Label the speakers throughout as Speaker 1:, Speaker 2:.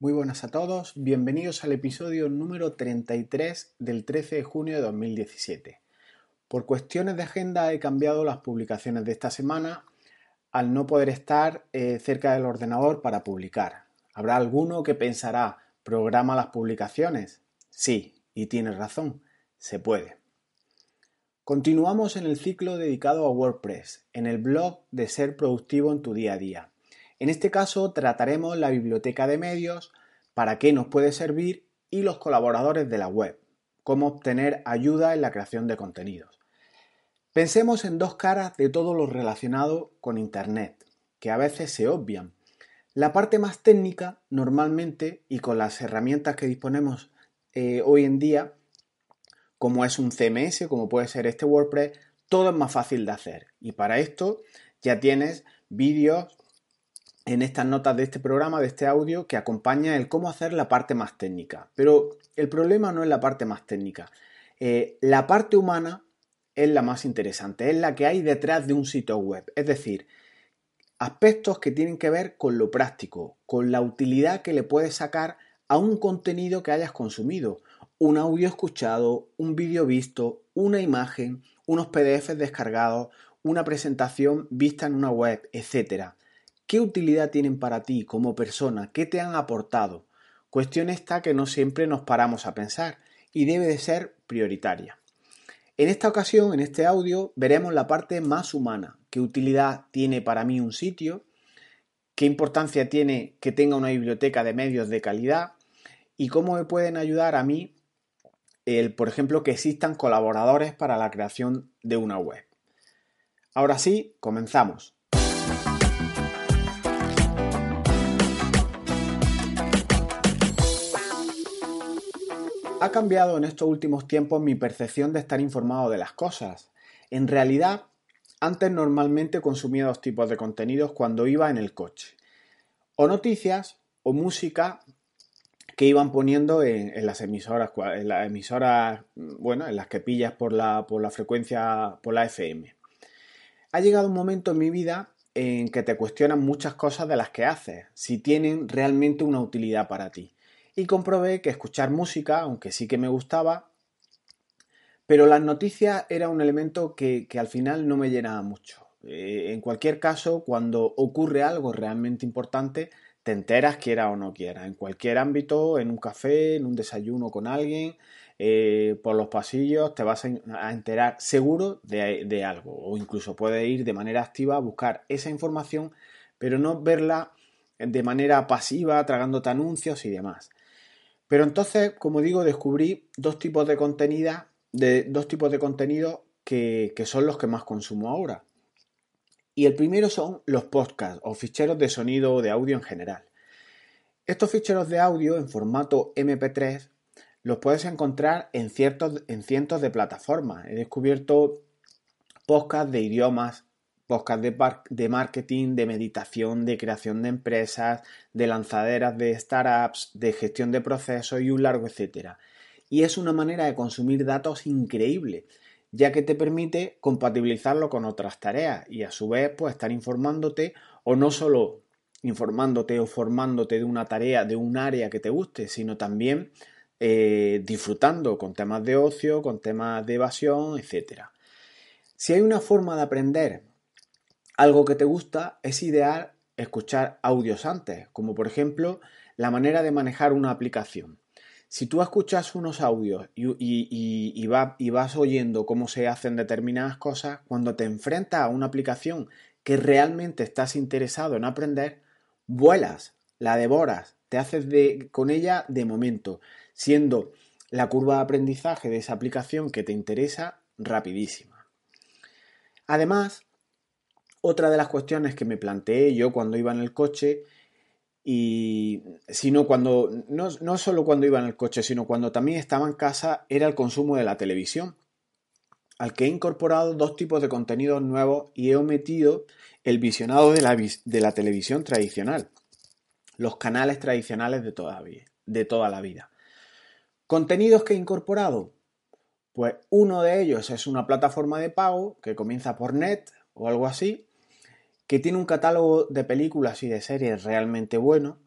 Speaker 1: Muy buenas a todos, bienvenidos al episodio número 33 del 13 de junio de 2017. Por cuestiones de agenda he cambiado las publicaciones de esta semana al no poder estar eh, cerca del ordenador para publicar. Habrá alguno que pensará, ¿programa las publicaciones? Sí, y tienes razón, se puede. Continuamos en el ciclo dedicado a WordPress, en el blog de ser productivo en tu día a día. En este caso trataremos la biblioteca de medios, para qué nos puede servir y los colaboradores de la web, cómo obtener ayuda en la creación de contenidos. Pensemos en dos caras de todo lo relacionado con Internet, que a veces se obvian. La parte más técnica, normalmente, y con las herramientas que disponemos eh, hoy en día, como es un CMS, como puede ser este WordPress, todo es más fácil de hacer. Y para esto ya tienes vídeos en estas notas de este programa, de este audio, que acompaña el cómo hacer la parte más técnica. Pero el problema no es la parte más técnica. Eh, la parte humana es la más interesante, es la que hay detrás de un sitio web. Es decir, aspectos que tienen que ver con lo práctico, con la utilidad que le puedes sacar a un contenido que hayas consumido. Un audio escuchado, un vídeo visto, una imagen, unos PDFs descargados, una presentación vista en una web, etcétera. ¿Qué utilidad tienen para ti como persona? ¿Qué te han aportado? Cuestión esta que no siempre nos paramos a pensar y debe de ser prioritaria. En esta ocasión, en este audio, veremos la parte más humana. ¿Qué utilidad tiene para mí un sitio? ¿Qué importancia tiene que tenga una biblioteca de medios de calidad? ¿Y cómo me pueden ayudar a mí, el, por ejemplo, que existan colaboradores para la creación de una web? Ahora sí, comenzamos. Ha cambiado en estos últimos tiempos mi percepción de estar informado de las cosas. En realidad, antes normalmente consumía dos tipos de contenidos cuando iba en el coche. O noticias o música que iban poniendo en, las emisoras, en las emisoras, bueno, en las que pillas por la, por la frecuencia, por la FM. Ha llegado un momento en mi vida en que te cuestionan muchas cosas de las que haces, si tienen realmente una utilidad para ti y comprobé que escuchar música, aunque sí que me gustaba, pero las noticias era un elemento que, al final no me llenaba mucho. Eh, en cualquier caso, cuando ocurre algo realmente importante, te enteras quiera o no quiera, en cualquier ámbito, en un café, en un desayuno con alguien, eh, por los pasillos, te vas a enterar seguro de, de, algo o incluso puedes ir de manera activa a buscar esa información, pero no verla de manera pasiva, tragándote anuncios y demás. Pero entonces, como digo, descubrí dos tipos de contenido, de, dos tipos de contenido que, son los que más consumo ahora. Y el primero son los podcasts o ficheros de sonido o de audio en general. Estos ficheros de audio en formato MP3 los puedes encontrar en, en cientos de plataformas. He descubierto podcasts de idiomas, podcast de, marketing, de meditación, de creación de empresas, de lanzaderas de startups, de gestión de procesos y un largo etcétera. Y es una manera de consumir datos increíble, ya que te permite compatibilizarlo con otras tareas y a su vez pues estar informándote o no solo informándote o formándote de una tarea, de un área que te guste, sino también eh, disfrutando con temas de ocio, con temas de evasión, etcétera. Si hay una forma de aprender algo que te gusta, es ideal escuchar audios antes, como por ejemplo la manera de manejar una aplicación. Si tú escuchas unos audios y, vas oyendo cómo se hacen determinadas cosas, cuando te enfrentas a una aplicación que realmente estás interesado en aprender, vuelas, la devoras, te haces de, con ella de momento, siendo la curva de aprendizaje de esa aplicación que te interesa rapidísima. Además, otra de las cuestiones que me planteé yo cuando iba en el coche, y sino cuando, no, no solo cuando iba en el coche, sino cuando también estaba en casa, era el consumo de la televisión, al que he incorporado dos tipos de contenidos nuevos y he omitido el visionado de la, de la televisión tradicional, los canales tradicionales de toda, de toda la vida. ¿Contenidos que he incorporado? Pues uno de ellos es una plataforma de pago que comienza por net o algo así, que tiene un catálogo de películas y de series realmente bueno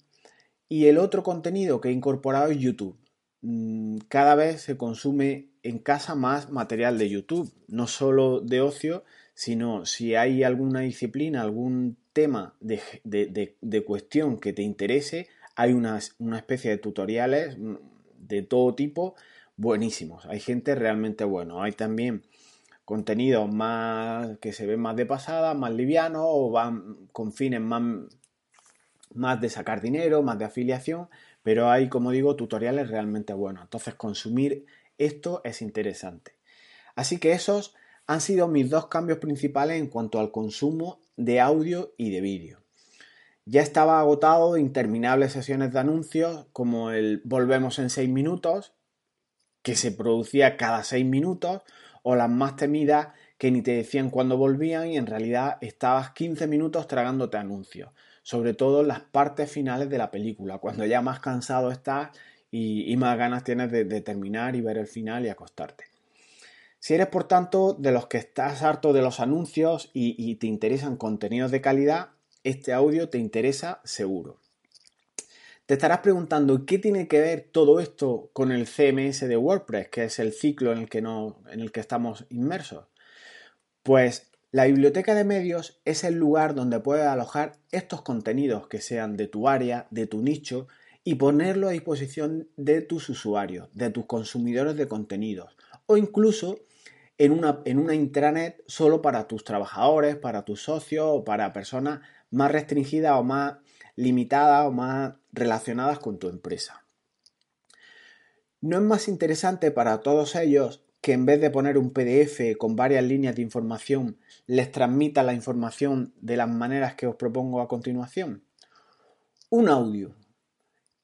Speaker 1: Y el otro contenido que he incorporado es YouTube. Mm, cada vez se consume en casa más material de YouTube, no solo de ocio, sino si hay alguna disciplina, algún tema de, cuestión que te interese, hay una, una especie de tutoriales mm, de todo tipo buenísimos. Hay gente realmente bueno. Hay también contenidos más que se ven más de pasada, más livianos o van con fines más más de sacar dinero, más de afiliación, pero hay, como digo, tutoriales realmente buenos. Entonces, consumir esto es interesante. Así que esos han sido mis dos cambios principales en cuanto al consumo de audio y de vídeo. Ya estaba agotado interminables sesiones de anuncios, como el Volvemos en 6 minutos, que se producía cada 6 minutos, o las más temidas que ni te decían cuándo volvían y en realidad estabas 15 minutos tragándote anuncios sobre todo en las partes finales de la película, cuando ya más cansado estás y, más ganas tienes de, terminar y ver el final y acostarte. Si eres, por tanto, de los que estás harto de los anuncios y, te interesan contenidos de calidad, este audio te interesa seguro. Te estarás preguntando qué tiene que ver todo esto con el CMS de WordPress, que es el ciclo en el que, en el que estamos inmersos. Pues la biblioteca de medios es el lugar donde puedes alojar estos contenidos que sean de tu área, de tu nicho y ponerlo a disposición de tus usuarios, de tus consumidores de contenidos o incluso en una, en una intranet solo para tus trabajadores, para tus socios o para personas más restringidas o más limitadas o más relacionadas con tu empresa. ¿No es más interesante para todos ellos que en vez de poner un PDF con varias líneas de información, les transmita la información de las maneras que os propongo a continuación? Un audio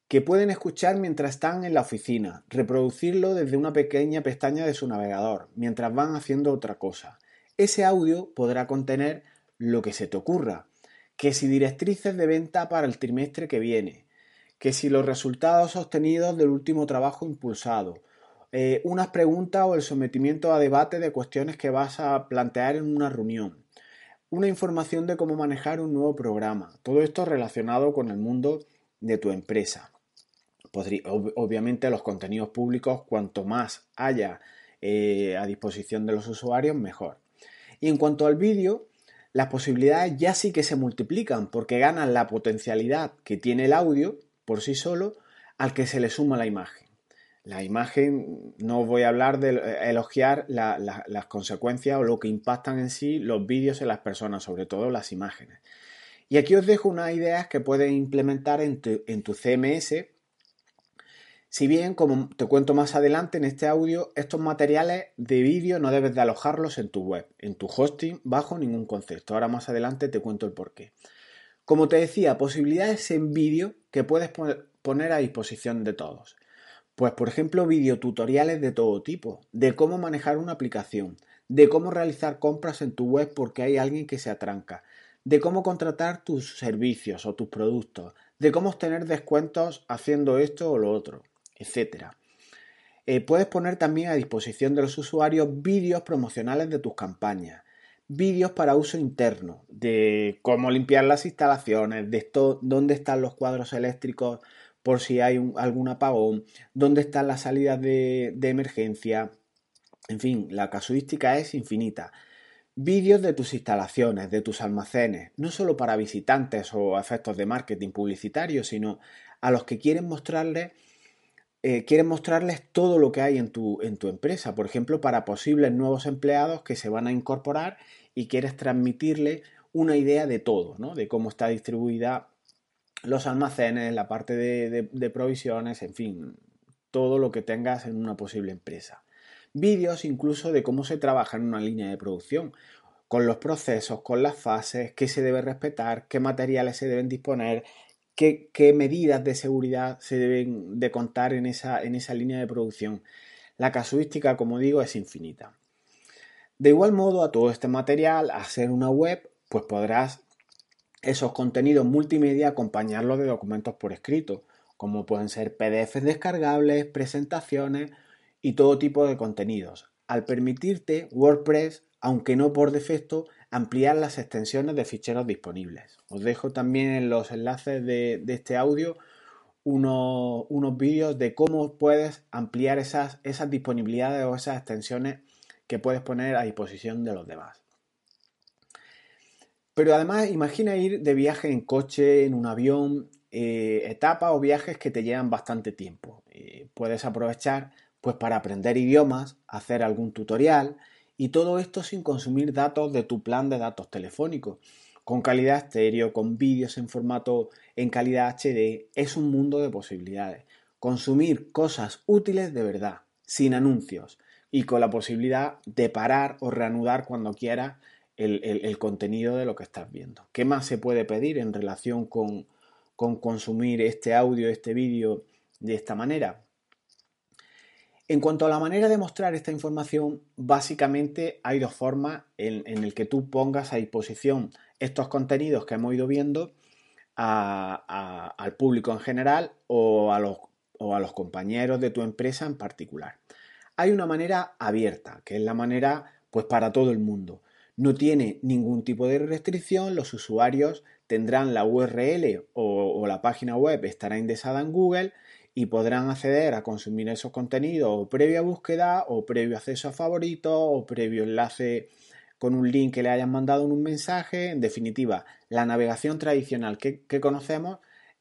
Speaker 1: que pueden escuchar mientras están en la oficina, reproducirlo desde una pequeña pestaña de su navegador, mientras van haciendo otra cosa. Ese audio podrá contener lo que se te ocurra, que si directrices de venta para el trimestre que viene, que si los resultados obtenidos del último trabajo impulsado, eh, unas preguntas o el sometimiento a debate de cuestiones que vas a plantear en una reunión, una información de cómo manejar un nuevo programa, todo esto relacionado con el mundo de tu empresa. obviamente los contenidos públicos, cuanto más haya eh, a disposición de los usuarios, mejor. Y en cuanto al vídeo, las posibilidades ya sí que se multiplican porque ganan la potencialidad que tiene el audio por sí solo al que se le suma la imagen. La imagen, no voy a hablar de eh, elogiar las consecuencias o lo que impactan en sí los vídeos en las personas, sobre todo las imágenes. Y aquí os dejo unas ideas que puedes implementar en tu, CMS. Si bien, como te cuento más adelante en este audio, estos materiales de vídeo no debes de alojarlos en tu web, en tu hosting, bajo ningún concepto. Ahora más adelante te cuento el porqué. Como te decía, posibilidades en vídeo que puedes poner a disposición de todos. Pues por ejemplo videotutoriales de todo tipo, de cómo manejar una aplicación, de cómo realizar compras en tu web porque hay alguien que se atranca, de cómo contratar tus servicios o tus productos, de cómo obtener descuentos haciendo esto o lo otro, etc. Eh, puedes poner también a disposición de los usuarios vídeos promocionales de tus campañas, vídeos para uso interno, de cómo limpiar las instalaciones, de dónde están los cuadros eléctricos por si hay algún apagón, dónde están las salidas de, emergencia. En fin, la casuística es infinita. Vídeos de tus instalaciones, de tus almacenes, no solo para visitantes o efectos de marketing publicitario, sino a los que quieren mostrarles, eh, quieren mostrarles todo lo que hay en tu, en tu empresa. Por ejemplo, para posibles nuevos empleados que se van a incorporar y quieres transmitirles una idea de todo, ¿no? de cómo está distribuida los almacenes, la parte de, provisiones, en fin, todo lo que tengas en una posible empresa. Vídeos incluso de cómo se trabaja en una línea de producción, con los procesos, con las fases, qué se debe respetar, qué materiales se deben disponer, qué, medidas de seguridad se deben de contar en esa, en esa línea de producción. La casuística, como digo, es infinita. De igual modo, a todo este material, hacer una web, pues podrás esos contenidos multimedia acompañarlos de documentos por escrito, como pueden ser PDFs descargables, presentaciones y todo tipo de contenidos, al permitirte WordPress, aunque no por defecto, ampliar las extensiones de ficheros disponibles. Os dejo también en los enlaces de, este audio unos, unos vídeos de cómo puedes ampliar esas, esas disponibilidades o esas extensiones que puedes poner a disposición de los demás. Pero además imagina ir de viaje en coche, en un avión, eh, etapas o viajes que te llevan bastante tiempo. Eh, puedes aprovechar pues para aprender idiomas, hacer algún tutorial y todo esto sin consumir datos de tu plan de datos telefónicos. Con calidad estéreo, con vídeos en formato en calidad HD, es un mundo de posibilidades. Consumir cosas útiles de verdad, sin anuncios y con la posibilidad de parar o reanudar cuando quieras el, contenido de lo que estás viendo. ¿Qué más se puede pedir en relación con, consumir este audio, este vídeo de esta manera? En cuanto a la manera de mostrar esta información, básicamente hay dos formas en, en el que tú pongas a disposición estos contenidos que hemos ido viendo al público en general o a, los, o a los compañeros de tu empresa en particular. Hay una manera abierta, que es la manera pues para todo el mundo. No tiene ningún tipo de restricción, los usuarios tendrán la URL o, la página web estará indexada en Google y podrán acceder a consumir esos contenidos o previa búsqueda o previo acceso a favoritos o previo enlace con un link que le hayan mandado en un mensaje. En definitiva, la navegación tradicional que, que conocemos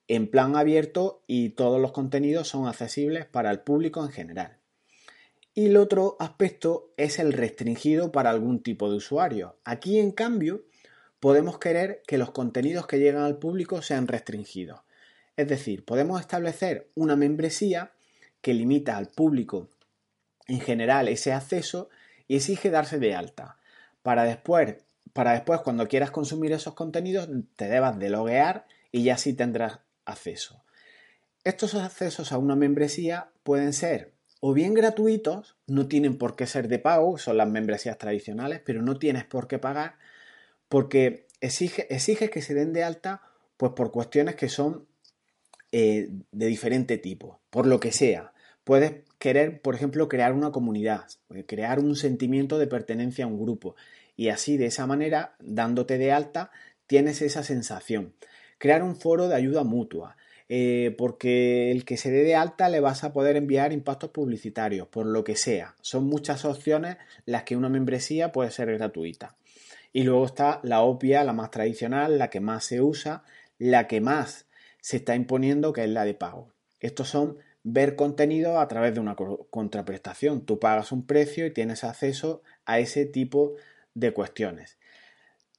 Speaker 1: en plan abierto y todos los contenidos son accesibles para el público en general. Y el otro aspecto es el restringido para algún tipo de usuario. Aquí, en cambio, podemos querer que los contenidos que llegan al público sean restringidos. Es decir, podemos establecer una membresía que limita al público en general ese acceso y exige darse de alta. Para después, para después cuando quieras consumir esos contenidos, te debas de loguear y ya sí tendrás acceso. Estos accesos a una membresía pueden ser o bien gratuitos, no tienen por qué ser de pago, son las membresías tradicionales, pero no tienes por qué pagar porque exige, exiges que se den de alta pues por cuestiones que son eh, de diferente tipo, por lo que sea. Puedes querer, por ejemplo, crear una comunidad, eh, crear un sentimiento de pertenencia a un grupo y así de esa manera, dándote de alta, tienes esa sensación. Crear un foro de ayuda mutua, eh, porque el que se dé de alta le vas a poder enviar impactos publicitarios, por lo que sea. Son muchas opciones las que una membresía puede ser gratuita. Y luego está la obvia, la más tradicional, la que más se usa, la que más se está imponiendo, que es la de pago. Estos son ver contenido a través de una contraprestación. Tú pagas un precio y tienes acceso a ese tipo de cuestiones.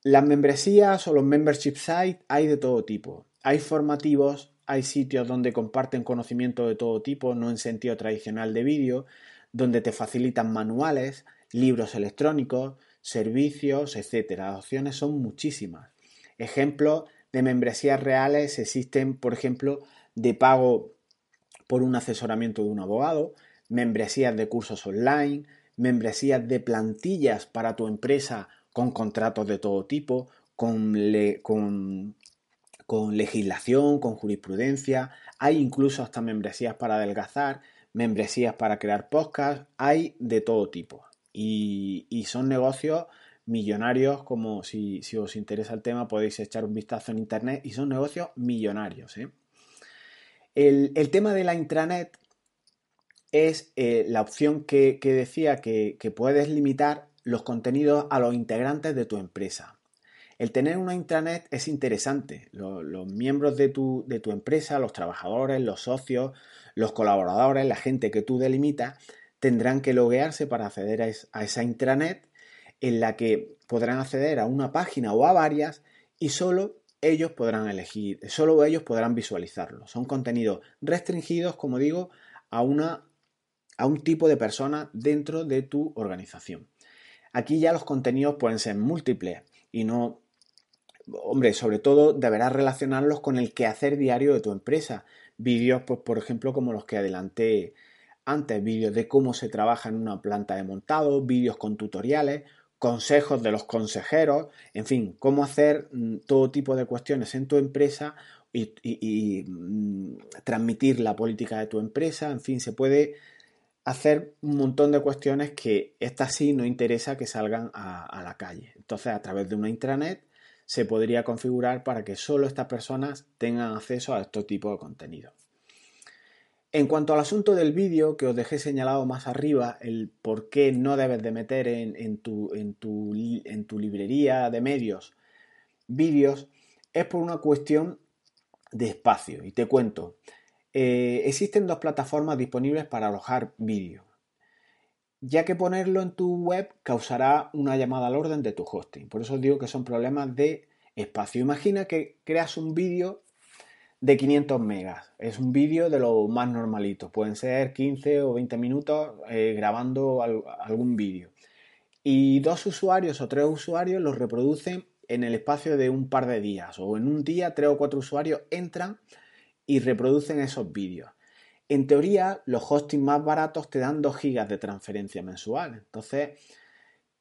Speaker 1: Las membresías o los membership sites hay de todo tipo. Hay formativos, hay sitios donde comparten conocimiento de todo tipo, no en sentido tradicional de vídeo, donde te facilitan manuales, libros electrónicos, servicios, etc. Las opciones son muchísimas. Ejemplos de membresías reales existen, por ejemplo, de pago por un asesoramiento de un abogado, membresías de cursos online, membresías de plantillas para tu empresa con contratos de todo tipo, con, con con legislación, con jurisprudencia, hay incluso hasta membresías para adelgazar, membresías para crear podcasts, hay de todo tipo. Y, son negocios millonarios, como si, os interesa el tema podéis echar un vistazo en internet, y son negocios millonarios. ¿eh? El, tema de la intranet es eh, la opción que, decía que, que puedes limitar los contenidos a los integrantes de tu empresa. El tener una intranet es interesante. Los, miembros de tu, de tu, empresa, los trabajadores, los socios, los colaboradores, la gente que tú delimitas, tendrán que loguearse para acceder a, esa intranet en la que podrán acceder a una página o a varias y solo ellos podrán elegir, solo ellos podrán visualizarlo. Son contenidos restringidos, como digo, a, una, a un tipo de persona dentro de tu organización. Aquí ya los contenidos pueden ser múltiples y no hombre, sobre todo deberás relacionarlos con el quehacer diario de tu empresa. Vídeos, pues, por ejemplo, como los que adelanté antes, vídeos de cómo se trabaja en una planta de montado, vídeos con tutoriales, consejos de los consejeros, en fin, cómo hacer mm, todo tipo de cuestiones en tu empresa y, mm, transmitir la política de tu empresa, en fin, se puede hacer un montón de cuestiones que esta sí no interesa que salgan a, a la calle. Entonces, a través de una intranet se podría configurar para que solo estas personas tengan acceso a este tipo de contenido. En cuanto al asunto del vídeo que os dejé señalado más arriba, el por qué no debes de meter en, tu, librería de medios vídeos, es por una cuestión de espacio. Y te cuento, eh, existen dos plataformas disponibles para alojar vídeo, ya que ponerlo en tu web causará una llamada al orden de tu hosting. Por eso os digo que son problemas de espacio. Imagina que creas un vídeo de 500 megas. Es un vídeo de lo más normalito. Pueden ser 15 o 20 minutos eh, grabando algún vídeo. Y dos usuarios o tres usuarios los reproducen en el espacio de un par de días. O en un día, tres o cuatro usuarios entran y reproducen esos vídeos. En teoría, los hostings más baratos te dan 2 gigas de transferencia mensual. Entonces,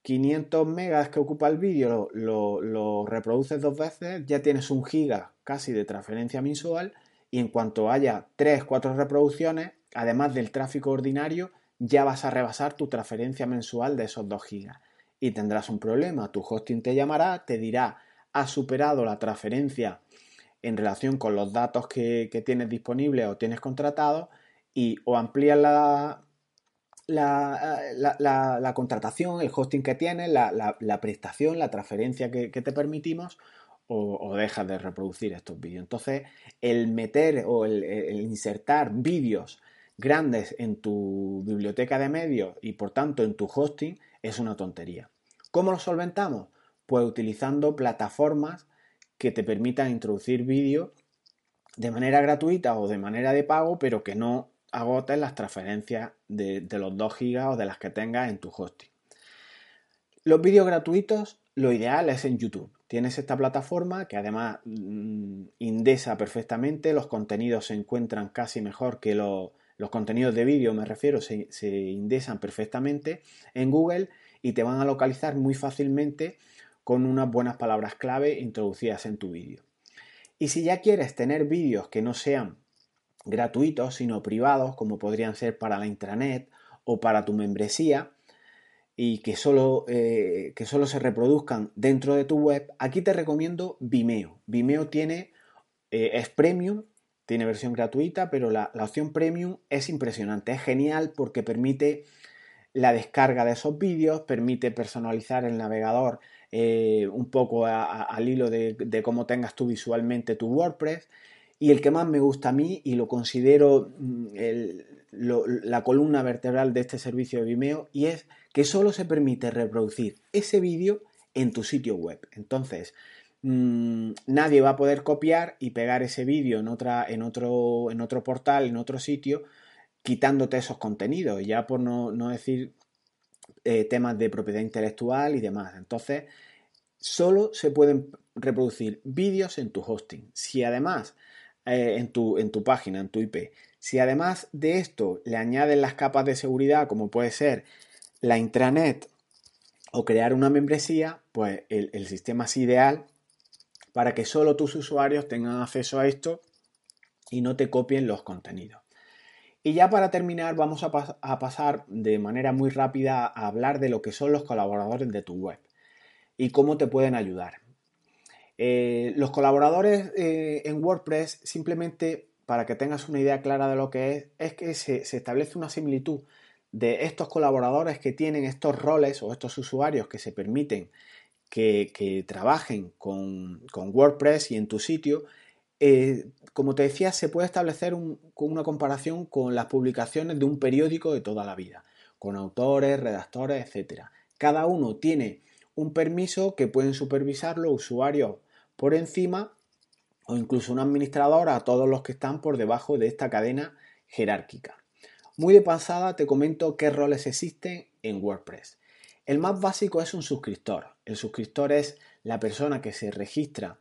Speaker 1: 500 megas que ocupa el vídeo lo, reproduces dos veces, ya tienes un giga casi de transferencia mensual y en cuanto haya 3, 4 reproducciones, además del tráfico ordinario, ya vas a rebasar tu transferencia mensual de esos 2 gigas y tendrás un problema. Tu hosting te llamará, te dirá, has superado la transferencia en relación con los datos que, que tienes disponibles o tienes contratados y o amplías la, la, contratación, el hosting que tienes, la, prestación, la transferencia que, te permitimos o, dejas de reproducir estos vídeos. Entonces, el meter o el, insertar vídeos grandes en tu biblioteca de medios y por tanto en tu hosting es una tontería. ¿Cómo lo solventamos? Pues utilizando plataformas que te permitan introducir vídeos de manera gratuita o de manera de pago, pero que no agotes las transferencias de, los 2 GB o de las que tengas en tu hosting. Los vídeos gratuitos, lo ideal es en YouTube. Tienes esta plataforma que además mm, indesa perfectamente, los contenidos se encuentran casi mejor que los contenidos de vídeo, me refiero, se, se indesan perfectamente en Google y te van a localizar muy fácilmente con unas buenas palabras clave introducidas en tu vídeo. Y si ya quieres tener vídeos que no sean gratuitos, sino privados, como podrían ser para la intranet o para tu membresía, y que solo, eh, que solo se reproduzcan dentro de tu web, aquí te recomiendo Vimeo. Vimeo tiene, eh, es premium, tiene versión gratuita, pero la, opción premium es impresionante, es genial porque permite la descarga de esos vídeos, permite personalizar el navegador eh, un poco al hilo de, de, cómo tengas tú visualmente tu WordPress y el que más me gusta a mí y lo considero mm, la columna vertebral de este servicio de Vimeo y es que solo se permite reproducir ese vídeo en tu sitio web. Entonces, mm, nadie va a poder copiar y pegar ese vídeo en, otra, en, otro, en otro portal, en otro sitio, quitándote esos contenidos, ya por no, decir eh, temas de propiedad intelectual y demás. Entonces, solo se pueden reproducir vídeos en tu hosting. Si además eh, en, tu, en tu página, en tu IP. Si además de esto le añades las capas de seguridad, como puede ser la intranet o crear una membresía, pues el, sistema es ideal para que solo tus usuarios tengan acceso a esto y no te copien los contenidos. Y ya para terminar vamos a, pasar de manera muy rápida a hablar de lo que son los colaboradores de tu web y cómo te pueden ayudar. Eh, los colaboradores eh, en WordPress, simplemente para que tengas una idea clara de lo que es, es que se, establece una similitud de estos colaboradores que tienen estos roles o estos usuarios que se permiten que, trabajen con, WordPress y en tu sitio. Eh, como te decía, se puede establecer una comparación con las publicaciones de un periódico de toda la vida, con autores, redactores, etc. Cada uno tiene un permiso que pueden supervisar los usuarios por encima o incluso un administrador a todos los que están por debajo de esta cadena jerárquica. Muy de pasada te comento qué roles existen en WordPress. El más básico es un suscriptor. El suscriptor es la persona que se registra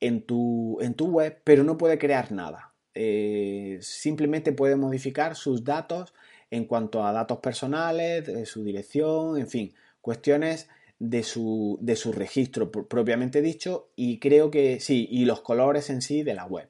Speaker 1: en tu, en tu web pero no puede crear nada. Eh, simplemente puede modificar sus datos en cuanto a datos personales, de su dirección, en fin, cuestiones de su, de su registro propiamente dicho y creo que sí, y los colores en sí de la web.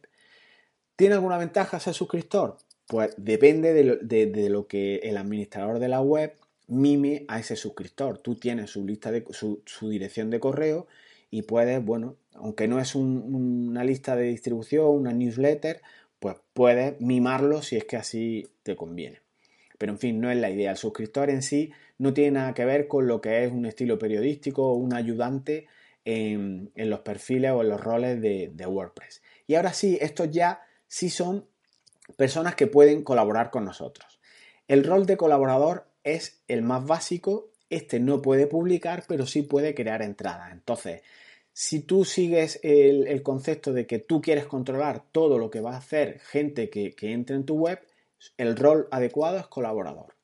Speaker 1: ¿Tiene alguna ventaja ser suscriptor? Pues depende de lo, que el administrador de la web mime a ese suscriptor. Tú tienes su lista de su, dirección de correo y puedes, bueno, aunque no es una lista de distribución, una newsletter, pues puedes mimarlo si es que así te conviene. Pero en fin, no es la idea. El suscriptor en sí no tiene nada que ver con lo que es un estilo periodístico o un ayudante en, los perfiles o en los roles de, WordPress. Y ahora sí, estos ya sí son personas que pueden colaborar con nosotros. El rol de colaborador es el más básico. Este no puede publicar, pero sí puede crear entradas. Entonces, si tú sigues el, concepto de que tú quieres controlar todo lo que va a hacer gente que, entre en tu web, el rol adecuado es colaborador.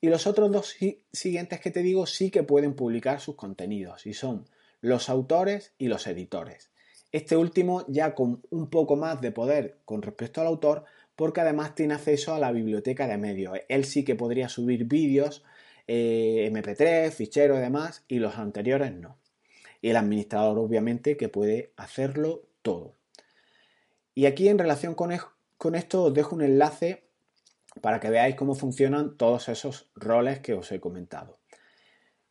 Speaker 1: Y los otros dos siguientes que te digo sí que pueden publicar sus contenidos y son los autores y los editores. Este último ya con un poco más de poder con respecto al autor porque además tiene acceso a la biblioteca de medios. Él sí que podría subir vídeos, eh, MP3, ficheros y demás y los anteriores no y el administrador obviamente que puede hacerlo todo. Y aquí en relación con, esto os dejo un enlace para que veáis cómo funcionan todos esos roles que os he comentado.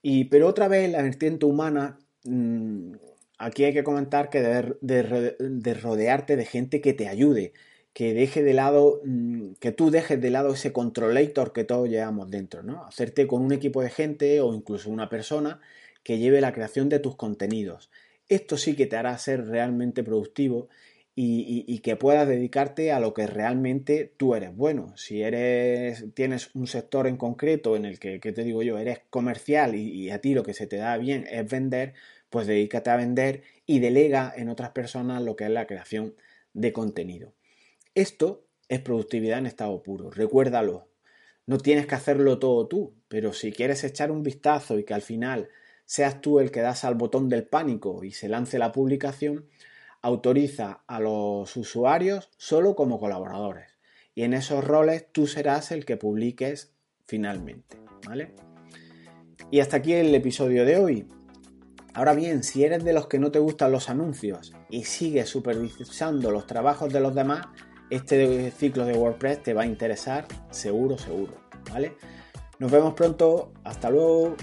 Speaker 1: Y pero otra vez la vertiente humana, mm, aquí hay que comentar que de, de, rodearte de gente que te ayude, que deje de lado, mm, que tú dejes de lado ese controlator que todos llevamos dentro, ¿no? Hacerte con un equipo de gente o incluso una persona que lleve la creación de tus contenidos. Esto sí que te hará ser realmente productivo y, que puedas dedicarte a lo que realmente tú eres bueno. Si eres, tienes un sector en concreto en el que, ¿qué te digo yo, eres comercial y, y, a ti lo que se te da bien es vender, pues dedícate a vender y delega en otras personas lo que es la creación de contenido. Esto es productividad en estado puro, recuérdalo. No tienes que hacerlo todo tú, pero si quieres echar un vistazo y que al final seas tú el que das al botón del pánico y se lance la publicación, autoriza a los usuarios solo como colaboradores. Y en esos roles tú serás el que publiques finalmente. ¿Vale? Y hasta aquí el episodio de hoy. Ahora bien, si eres de los que no te gustan los anuncios y sigues supervisando los trabajos de los demás, este ciclo de WordPress te va a interesar seguro, seguro. ¿Vale? Nos vemos pronto. Hasta luego.